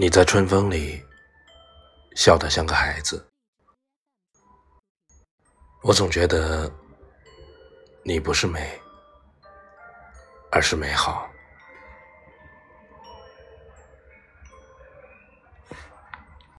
你在春风里笑得像个孩子。我总觉得你不是美，而是美好。